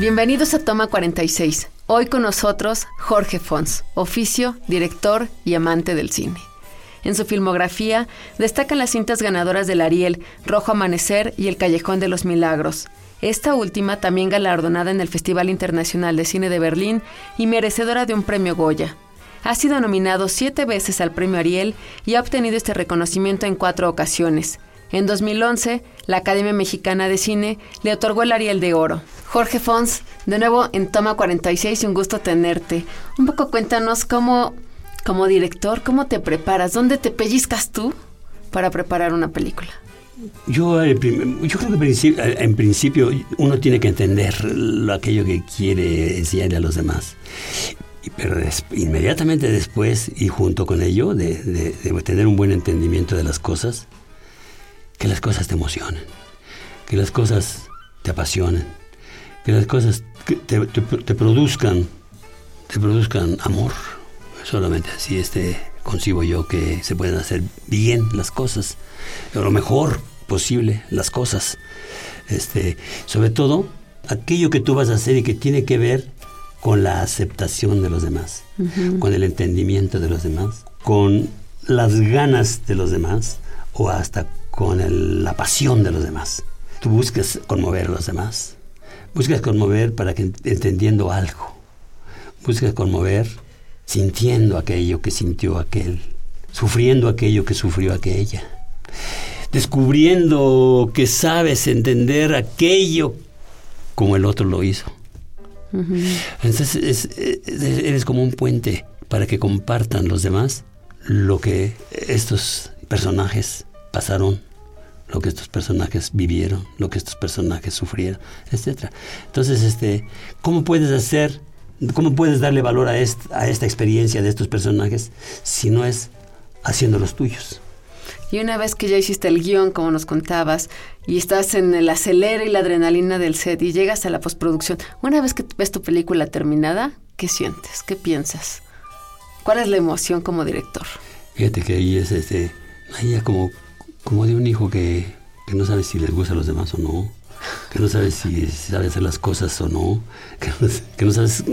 Bienvenidos a Toma 46. Hoy con nosotros Jorge Fons, oficio, director y amante del cine. En su filmografía destacan las cintas ganadoras del Ariel, Rojo Amanecer y El Callejón de los Milagros. Esta última también galardonada en el Festival Internacional de Cine de Berlín y merecedora de un premio Goya. Ha sido nominado siete veces al premio Ariel y ha obtenido este reconocimiento en cuatro ocasiones. En 2011, la Academia Mexicana de Cine le otorgó el Ariel de Oro. Jorge Fons, de nuevo en Toma 46 y un gusto tenerte. Un poco cuéntanos cómo, como director, cómo te preparas, dónde te pellizcas tú para preparar una película. Yo, eh, yo creo que eh, en principio uno tiene que entender aquello que quiere enseñarle a los demás. Pero inmediatamente después y junto con ello, de, de tener un buen entendimiento de las cosas, que las cosas te emocionen, que las cosas te apasionen, que las cosas te, produzcan, te produzcan amor. Solamente así este concibo yo que se pueden hacer bien las cosas, lo mejor posible las cosas. Este, sobre todo aquello que tú vas a hacer y que tiene que ver con la aceptación de los demás, con el entendimiento de los demás, con las ganas de los demás. O hasta con la pasión de los demás. Tú buscas conmover a los demás. Buscas conmover para que entendiendo algo. Buscas conmover sintiendo aquello que sintió aquel. Sufriendo aquello que sufrió aquella. Descubriendo que sabes entender aquello como el otro lo hizo. Entonces eres como un puente para que compartan los demás lo que estos personajes pasaron, lo que estos personajes vivieron, lo que estos personajes sufrieron, etc. Entonces, este, ¿cómo puedes hacer, cómo puedes darle valor a, a esta experiencia de estos personajes si no es haciendo los tuyos? Y una vez que ya hiciste el guion, como nos contabas, y estás en el acelere y la adrenalina del set y llegas a la postproducción, una vez que ves tu película terminada, ¿qué sientes? ¿Qué piensas? ¿Cuál es la emoción como director? Fíjate que ahí es este, ahí ya como como de un hijo que, no sabe si les gusta a los demás o no, que no sabe si sabe hacer las cosas o no, que no, sabes,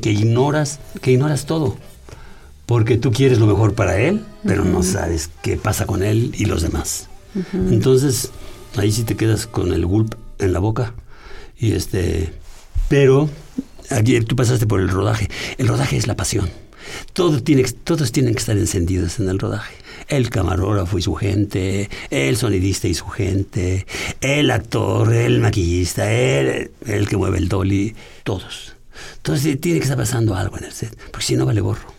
que ignoras, que ignoras todo. Porque tú quieres lo mejor para él, pero no sabes qué pasa con él y los demás. Entonces, ahí sí te quedas con el gulp en la boca. Y este, pero aquí tú pasaste por el rodaje. El rodaje es la pasión. Todo tiene, todos tienen que estar encendidos en el rodaje el camarógrafo y su gente, el sonidista y su gente, el actor, el maquillista, el, el que mueve el dolly, todos. Entonces tiene que estar pasando algo en el set, porque si no vale gorro.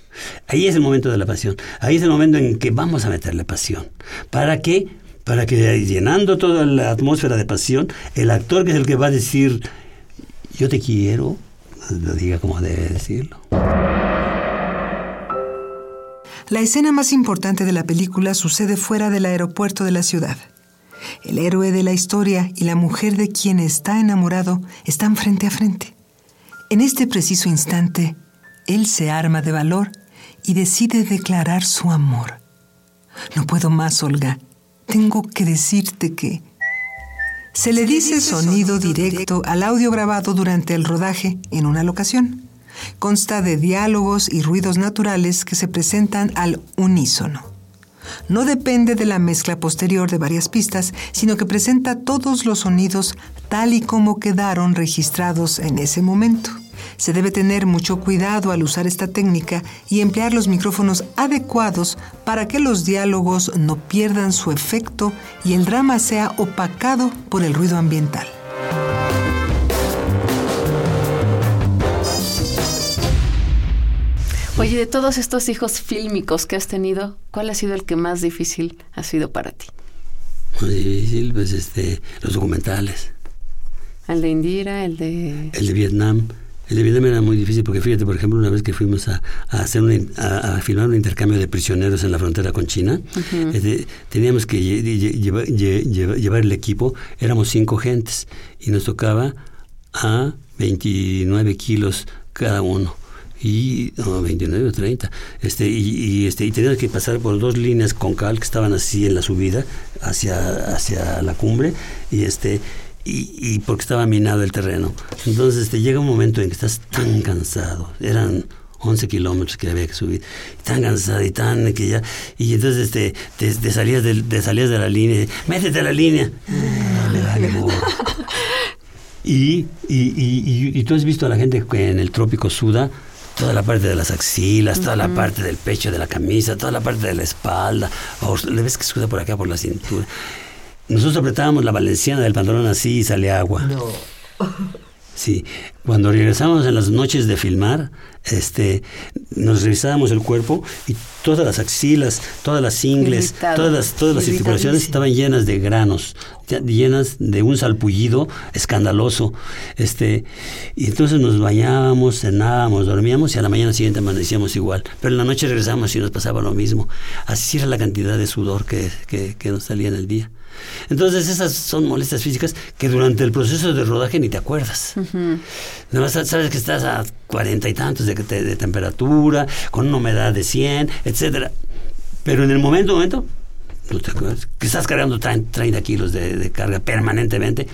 Ahí es el momento de la pasión. Ahí es el momento en que vamos a meterle pasión. ¿Para qué? Para que llenando toda la atmósfera de pasión, el actor que es el que va a decir, yo te quiero, lo diga como debe decirlo. La escena más importante de la película sucede fuera del aeropuerto de la ciudad. El héroe de la historia y la mujer de quien está enamorado están frente a frente. En este preciso instante, él se arma de valor y decide declarar su amor. No puedo más, Olga. Tengo que decirte que... Se le dice sonido directo al audio grabado durante el rodaje en una locación. Consta de diálogos y ruidos naturales que se presentan al unísono. No depende de la mezcla posterior de varias pistas, sino que presenta todos los sonidos tal y como quedaron registrados en ese momento. Se debe tener mucho cuidado al usar esta técnica y emplear los micrófonos adecuados para que los diálogos no pierdan su efecto y el drama sea opacado por el ruido ambiental. Oye, de todos estos hijos fílmicos que has tenido, ¿cuál ha sido el que más difícil ha sido para ti? Muy difícil, pues este, los documentales. El de Indira, el de... El de Vietnam. El de Vietnam era muy difícil porque fíjate, por ejemplo, una vez que fuimos a, hacer a, filmar un intercambio de prisioneros en la frontera con China, este, teníamos que llevar el equipo, éramos cinco gentes y nos tocaba a 29 kilos cada uno y 29 o 30 este y, este y teníamos que pasar por dos líneas con cal que estaban así en la subida hacia hacia la cumbre y este y, porque estaba minado el terreno. Entonces este, llega un momento en que estás tan cansado, eran 11 kilómetros que había que subir, tan cansado y tan que ya, y entonces este, te, salías, de, salías de la línea, métete a la línea. y, y, y, tú has visto a la gente que en el trópico suda, toda la parte de las axilas, toda la parte del pecho de la camisa, toda la parte de la espalda, o le ves que suda por acá por la cintura. Nosotros apretábamos la valenciana del pantalón así y sale agua. No. Sí, cuando regresábamos en las noches de filmar, este, nos revisábamos el cuerpo y todas las axilas, todas las ingles, todas las, todas las articulaciones estaban llenas de granos, llenas de un salpullido escandaloso. Este, y entonces nos bañábamos, cenábamos, dormíamos y a la mañana siguiente amanecíamos igual. Pero en la noche regresábamos y nos pasaba lo mismo. Así era la cantidad de sudor que, que, que nos salía en el día. Entonces esas son molestias físicas que durante el proceso de rodaje ni te acuerdas. Nada más sabes que estás a cuarenta y tantos de, de, temperatura, con una humedad de 100, etcétera. Pero en el momento, momento, no te acuerdas, que estás cargando 30 kilos de, carga permanentemente,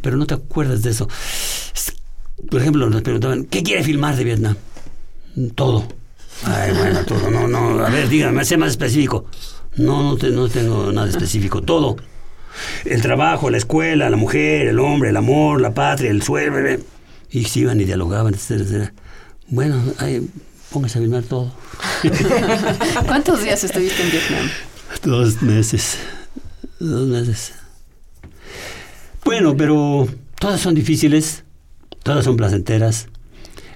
pero no te acuerdas de eso. Por ejemplo, nos preguntaban, ¿qué quiere filmar de Vietnam? Todo. Ay, bueno, todo. No, no, a ver, dígame, sea más específico. No, no, no tengo nada específico. Todo el trabajo, la escuela, la mujer, el hombre, el amor, la patria, el suelo. Y se iban y dialogaban, etcétera, Bueno, ay, póngase a filmar todo. ¿Cuántos días estuviste en Vietnam? Dos meses. Dos meses. Bueno, pero todas son difíciles, todas son placenteras.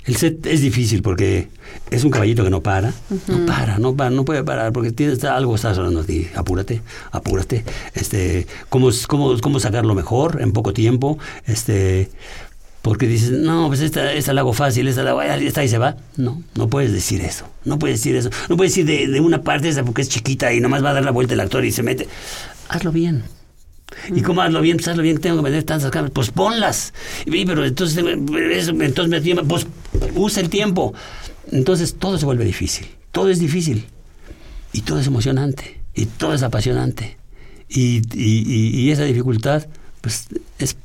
El set es difícil porque es un caballito que no para, no para, no para, no puede parar porque tienes algo está sonando a ti. Apúrate, apúrate. Este, cómo, cómo, cómo sacarlo mejor en poco tiempo. Este, porque dices, no, pues esta, esta la hago fácil, esta la voy esta y se va. No, no puedes decir eso. No puedes decir eso. No puedes decir de, de una parte esa porque es chiquita y nomás va a dar la vuelta el actor y se mete. Hazlo bien. ¿Y cómo hazlo bien? Pues hazlo bien, tengo que meter tantas cámaras. Pues ponlas. Y, pero entonces, entonces me tiempo. Pues usa el tiempo. Entonces todo se vuelve difícil. Todo es difícil. Y todo es emocionante. Y todo es apasionante. Y, y, esa dificultad, pues es,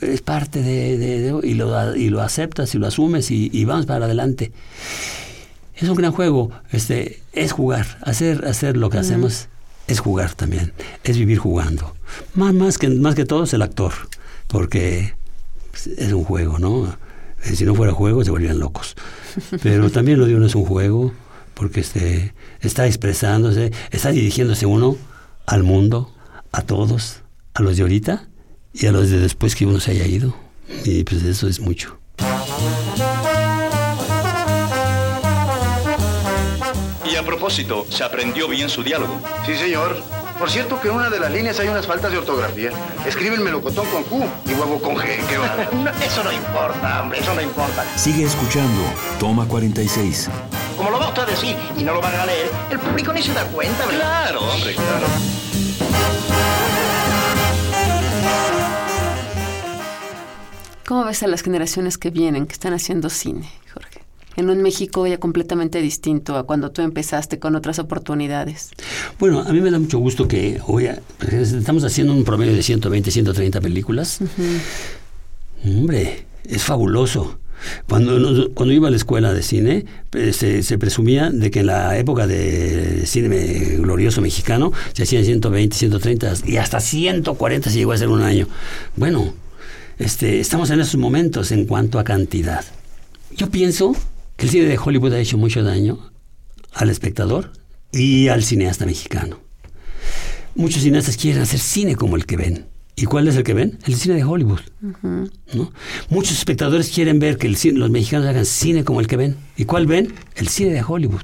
es parte de, y, lo, y lo aceptas y lo asumes y, vamos para adelante. Es un gran juego. Este, es jugar. Hacer, hacer lo que hacemos es jugar también, es vivir jugando. Más, más, que, más que todo es el actor, porque es un juego, ¿no? Eh, si no fuera juego se volvían locos. Pero también lo de uno es un juego, porque este, está expresándose, está dirigiéndose uno al mundo, a todos, a los de ahorita y a los de después que uno se haya ido. Y pues eso es mucho. Y a propósito, ¿se aprendió bien su diálogo? Sí, señor. Por cierto que en una de las líneas hay unas faltas de ortografía. Escribe el melocotón con Q y huevo con G. ¿Qué va? eso no importa, hombre, eso no importa. Sigue escuchando. Toma 46. Como lo va usted a decir y no lo van a leer, el público ni se da cuenta, ¿verdad? Claro, hombre, claro. ¿Cómo ves a las generaciones que vienen, que están haciendo cine, Jorge? En un México ya completamente distinto a cuando tú empezaste con otras oportunidades? Bueno, a mí me da mucho gusto que hoy estamos haciendo un promedio de 120, 130 películas. Hombre, es fabuloso. Cuando, cuando iba a la escuela de cine, eh, se, presumía de que en la época de cine glorioso mexicano se hacían 120, 130 y hasta 140 se llegó a hacer un año. Bueno, este, estamos en esos momentos en cuanto a cantidad Yo pienso que el cine de Hollywood ha hecho mucho daño al espectador y al cineasta mexicano. Muchos cineastas quieren hacer cine como el que ven. ¿Y cuál es el que ven? El cine de Hollywood. Muchos espectadores quieren ver que los mexicanos hagan cine como el que ven. ¿Y cuál ven? El cine de Hollywood.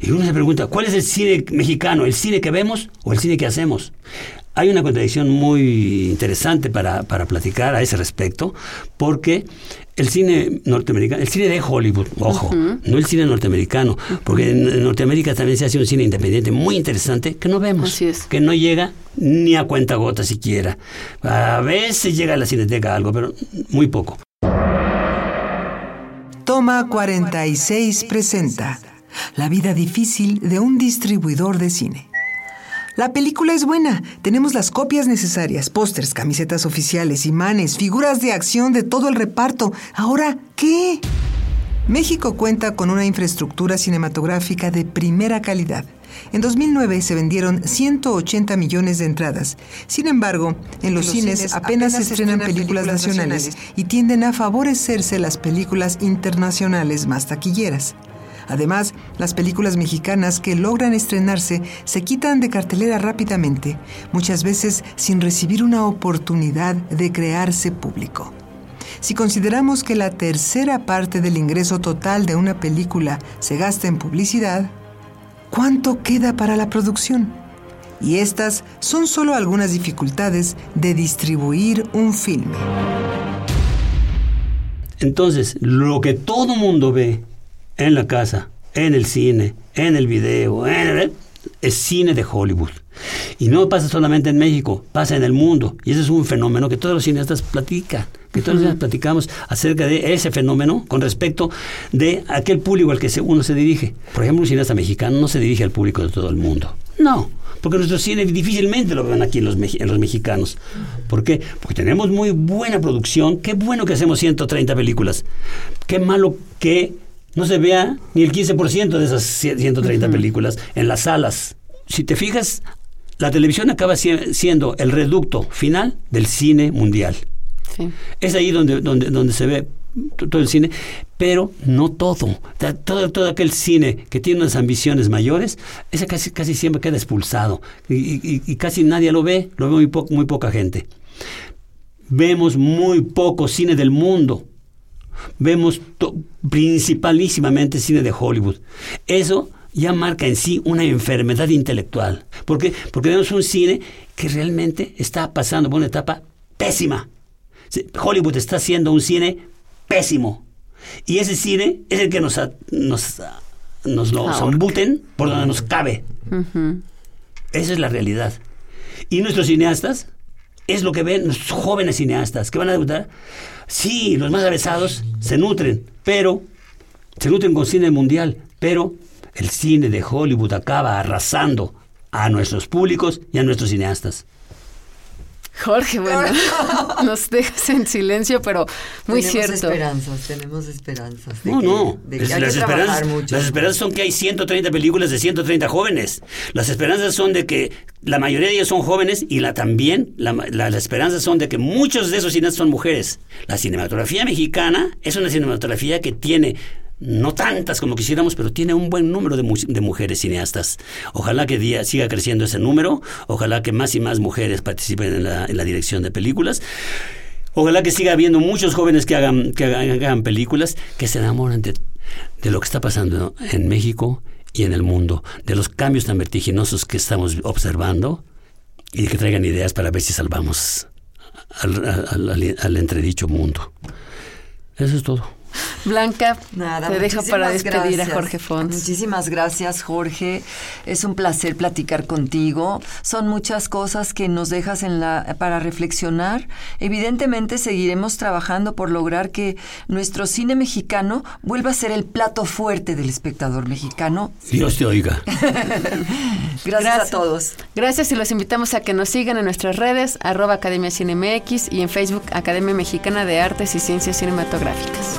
Y uno se pregunta, ¿cuál es el cine mexicano? ¿El cine que vemos o el cine que hacemos? Hay una contradicción muy interesante para, para platicar a ese respecto, porque el cine norteamericano, el cine de Hollywood, ojo, no el cine norteamericano, porque en, en Norteamérica también se hace un cine independiente muy interesante que no vemos, que no llega ni a cuenta gota siquiera. A veces llega a la cineteca algo, pero muy poco. Toma 46 presenta La vida difícil de un distribuidor de cine. La película es buena. Tenemos las copias necesarias, pósters, camisetas oficiales, imanes, figuras de acción de todo el reparto. Ahora, ¿qué? México cuenta con una infraestructura cinematográfica de primera calidad. En 2009 se vendieron 180 millones de entradas. Sin embargo, en los, cines, apenas se estrenan películas nacionales y tienden a favorecerse las películas internacionales más taquilleras. Además, las películas mexicanas que logran estrenarse se quitan de cartelera rápidamente, muchas veces sin recibir una oportunidad de crearse público. Si consideramos que la tercera parte del ingreso total de una película se gasta en publicidad, ¿cuánto queda para la producción? Y estas son solo algunas dificultades de distribuir un filme. Entonces, lo que todo mundo ve en la casa, en el cine, en el video, en el- es cine de Hollywood. Y no pasa solamente en México, pasa en el mundo. Y ese es un fenómeno que todos los cineastas platican, que todos los cineastas platicamos acerca de ese fenómeno con respecto de aquel público al que uno se dirige. Por ejemplo, un cineasta mexicano no se dirige al público de todo el mundo. No, porque nuestro cine difícilmente lo ven aquí en los, meji- en los mexicanos. ¿Por qué? Porque tenemos muy buena producción. Qué bueno que hacemos 130 películas. Qué malo que no se vea ni el 15% de esas 130 películas en las salas. Si te fijas, la televisión acaba sie- siendo el reducto final del cine mundial. Sí. Es ahí donde, donde, donde se ve todo el cine, pero no todo. Todo, todo aquel cine que tiene unas ambiciones mayores, ese casi, casi siempre queda expulsado y, y- y casi nadie lo ve, lo ve muy, po- muy poca gente. Vemos muy poco cine del mundo. Vemos principalísimamente cine de Hollywood. Eso ya marca en sí una enfermedad intelectual. ¿Por qué? Porque vemos un cine que realmente está pasando por una etapa pésima. Hollywood está haciendo un cine pésimo. Y ese cine es el que nos, a- nos, a- nos lo zambuten por donde nos cabe. Esa es la realidad. Y nuestros cineastas es lo que ven nuestros jóvenes cineastas que van a debutar. Sí, los más avesados se nutren, pero se nutren con cine mundial, pero el cine de Hollywood acaba arrasando a nuestros públicos y a nuestros cineastas. Jorge, bueno, nos dejas en silencio, pero muy tenemos cierto. esperanzas, tenemos esperanzas. de No, que- no. de que Es- hay las, que trabajar esperanzas, mucho. las esperanzas son que hay 130 películas de 130 jóvenes. Las esperanzas son de que la mayoría de ellos son jóvenes y la también la- la- las esperanzas son de que muchos de esos cineastas son mujeres. La cinematografía mexicana es una cinematografía que tiene no tantas como quisiéramos, pero tiene un buen número de, de mujeres cineastas. Ojalá que día siga creciendo ese número, ojalá que más y más mujeres participen en la, dirección de películas. Ojalá que siga habiendo muchos jóvenes que hagan, películas, que se enamoran de, lo que está pasando en México y en el mundo, de los cambios tan vertiginosos que estamos observando y que traigan ideas para ver si salvamos al, al- al- al entredicho mundo. Eso es todo. Blanca, Nada, te dejo muchísimas para despedir gracias. a Jorge Fons. Muchísimas gracias, Jorge. Es un placer platicar contigo. Son muchas cosas que nos dejas en la, para reflexionar. Evidentemente seguiremos trabajando por lograr que nuestro cine mexicano vuelva a ser el plato fuerte del espectador mexicano. Dios te oiga. Gracias, a todos. Gracias y los invitamos a que nos sigan en nuestras redes, arroba Academia CineMX y en Facebook Academia Mexicana de Artes y Ciencias Cinematográficas.